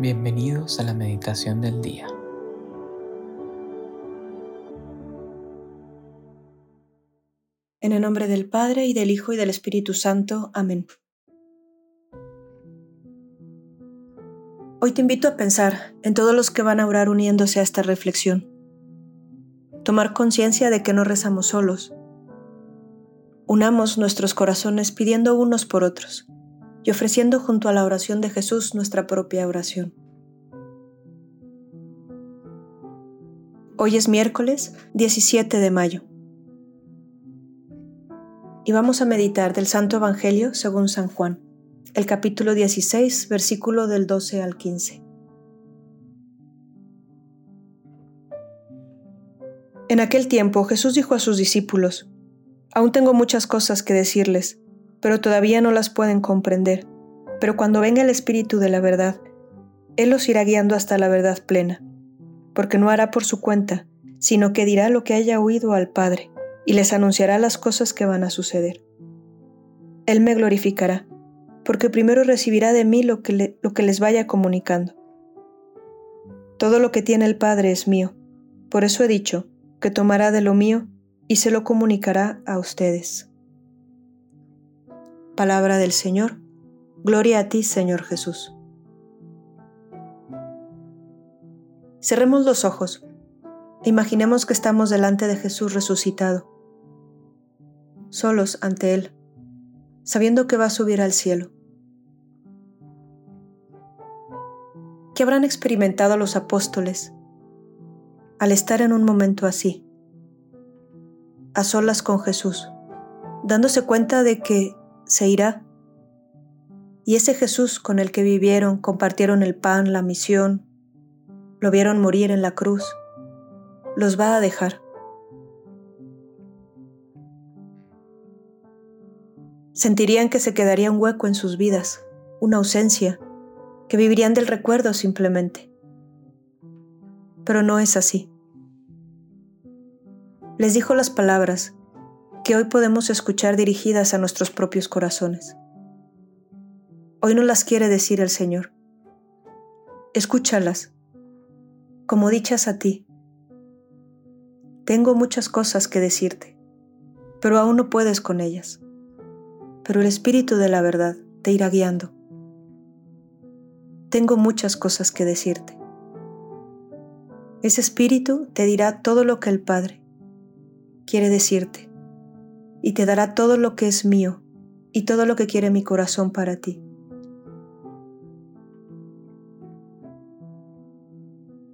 Bienvenidos a la meditación del día. En el nombre del Padre y del Hijo y del Espíritu Santo. Amén. Hoy te invito a pensar en todos los que van a orar uniéndose a esta reflexión. Tomar conciencia de que no rezamos solos. Unamos nuestros corazones pidiendo unos por otros y ofreciendo junto a la oración de Jesús nuestra propia oración. Hoy es miércoles 17 de mayo y vamos a meditar del Santo Evangelio según San Juan, el capítulo 16, versículo del 12 al 15. En aquel tiempo Jesús dijo a sus discípulos, Aún tengo muchas cosas que decirles, pero todavía no las pueden comprender. Pero cuando venga el Espíritu de la verdad, Él los irá guiando hasta la verdad plena, porque no hará por su cuenta, sino que dirá lo que haya oído al Padre, y les anunciará las cosas que van a suceder. Él me glorificará, porque primero recibirá de mí lo que, les vaya comunicando. Todo lo que tiene el Padre es mío, por eso he dicho que tomará de lo mío y se lo comunicará a ustedes. Palabra del Señor. Gloria a ti, Señor Jesús. Cerremos los ojos e imaginemos que estamos delante de Jesús resucitado, solos ante Él, sabiendo que va a subir al cielo. ¿Qué habrán experimentado los apóstoles al estar en un momento así, a solas con Jesús, dándose cuenta de que se irá. Y ese Jesús con el que vivieron, compartieron el pan, la misión, lo vieron morir en la cruz, los va a dejar. Sentirían que se quedaría un hueco en sus vidas, una ausencia, que vivirían del recuerdo simplemente. Pero no es así. Les dijo las palabras que hoy podemos escuchar dirigidas a nuestros propios corazones. Hoy no las quiere decir el Señor. Escúchalas, como dichas a ti. Tengo muchas cosas que decirte, pero aún no puedes con ellas. Pero el Espíritu de la verdad te irá guiando. Tengo muchas cosas que decirte. Ese Espíritu te dirá todo lo que el Padre quiere decirte y te dará todo lo que es mío y todo lo que quiere mi corazón para ti.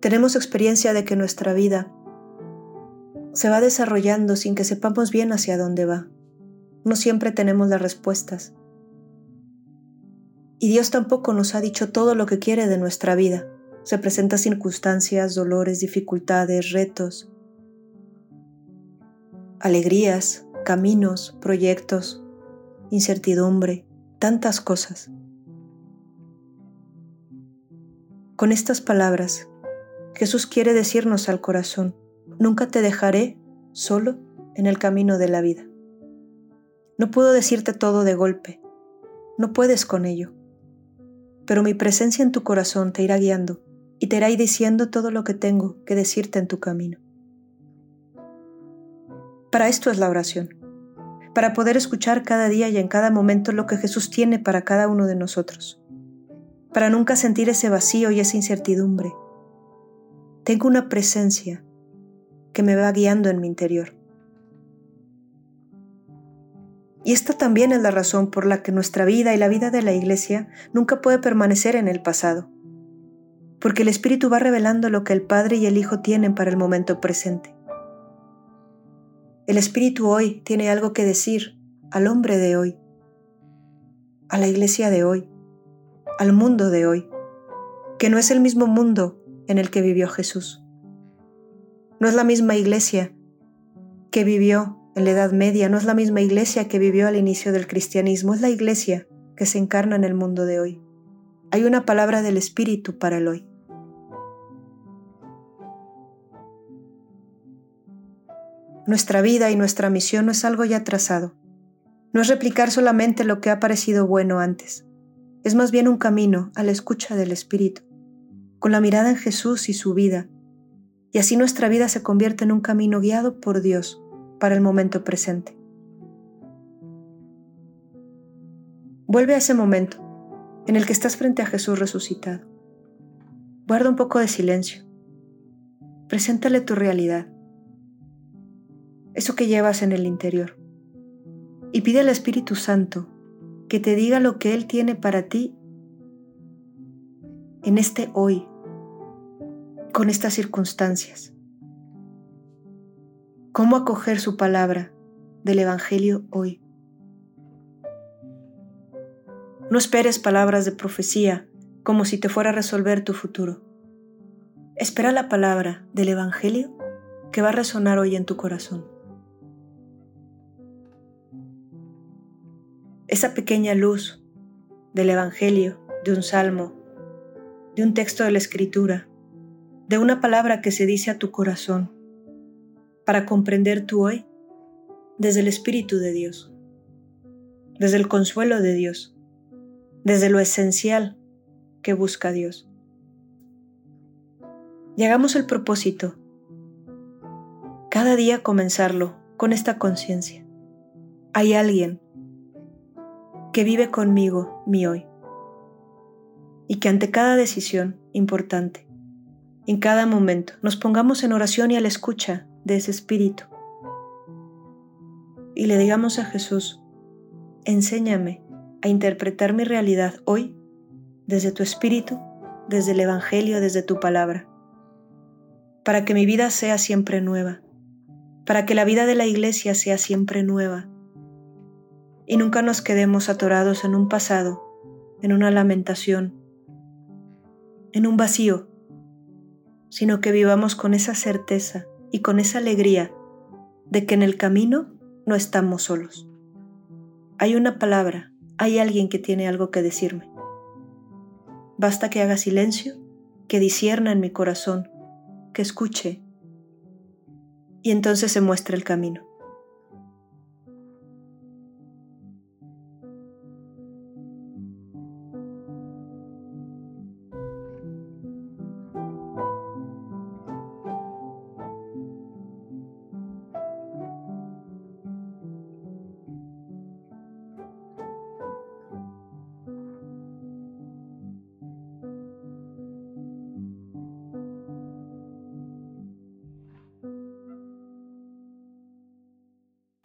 Tenemos experiencia de que nuestra vida se va desarrollando sin que sepamos bien hacia dónde va. No siempre tenemos las respuestas. Y Dios tampoco nos ha dicho todo lo que quiere de nuestra vida. Se presentan circunstancias, dolores, dificultades, retos, alegrías, caminos, proyectos, incertidumbre, tantas cosas. Con estas palabras, Jesús quiere decirnos al corazón, nunca te dejaré solo en el camino de la vida. No puedo decirte todo de golpe, no puedes con ello, pero mi presencia en tu corazón te irá guiando y te irá diciendo todo lo que tengo que decirte en tu camino. Para esto es la oración, para poder escuchar cada día y en cada momento lo que Jesús tiene para cada uno de nosotros, para nunca sentir ese vacío y esa incertidumbre. Tengo una presencia que me va guiando en mi interior. Y esta también es la razón por la que nuestra vida y la vida de la Iglesia nunca puede permanecer en el pasado, porque el Espíritu va revelando lo que el Padre y el Hijo tienen para el momento presente. El Espíritu hoy tiene algo que decir al hombre de hoy, a la iglesia de hoy, al mundo de hoy, que no es el mismo mundo en el que vivió Jesús. No es la misma iglesia que vivió en la Edad Media, no es la misma iglesia que vivió al inicio del cristianismo, es la iglesia que se encarna en el mundo de hoy. Hay una palabra del Espíritu para el hoy. Nuestra vida y nuestra misión no es algo ya trazado. No es replicar solamente lo que ha parecido bueno antes. Es más bien un camino a la escucha del Espíritu, con la mirada en Jesús y su vida, y así nuestra vida se convierte en un camino guiado por Dios para el momento presente. Vuelve a ese momento en el que estás frente a Jesús resucitado. Guarda un poco de silencio. Preséntale tu realidad, eso que llevas en el interior, y pide al Espíritu Santo que te diga lo que Él tiene para ti en este hoy, con estas circunstancias. ¿Cómo acoger su palabra del Evangelio hoy? No esperes palabras de profecía como si te fuera a resolver tu futuro. Espera la palabra del Evangelio que va a resonar hoy en tu corazón. Esa pequeña luz del Evangelio, de un salmo, de un texto de la Escritura, de una palabra que se dice a tu corazón, para comprender tu hoy desde el Espíritu de Dios, desde el consuelo de Dios desde lo esencial que busca Dios. Llegamos al propósito. Cada día comenzarlo con esta conciencia. Hay alguien que vive conmigo mi hoy. Y que ante cada decisión importante, en cada momento, nos pongamos en oración y a la escucha de ese espíritu. Y le digamos a Jesús, enséñame a interpretar mi realidad hoy desde tu espíritu, desde el Evangelio, desde tu palabra, para que mi vida sea siempre nueva, para que la vida de la iglesia sea siempre nueva y nunca nos quedemos atorados en un pasado, en una lamentación, en un vacío, sino que vivamos con esa certeza y con esa alegría de que en el camino no estamos solos. Hay una palabra hay alguien que tiene algo que decirme. Basta que haga silencio, que disierna en mi corazón, que escuche, y entonces se muestra el camino.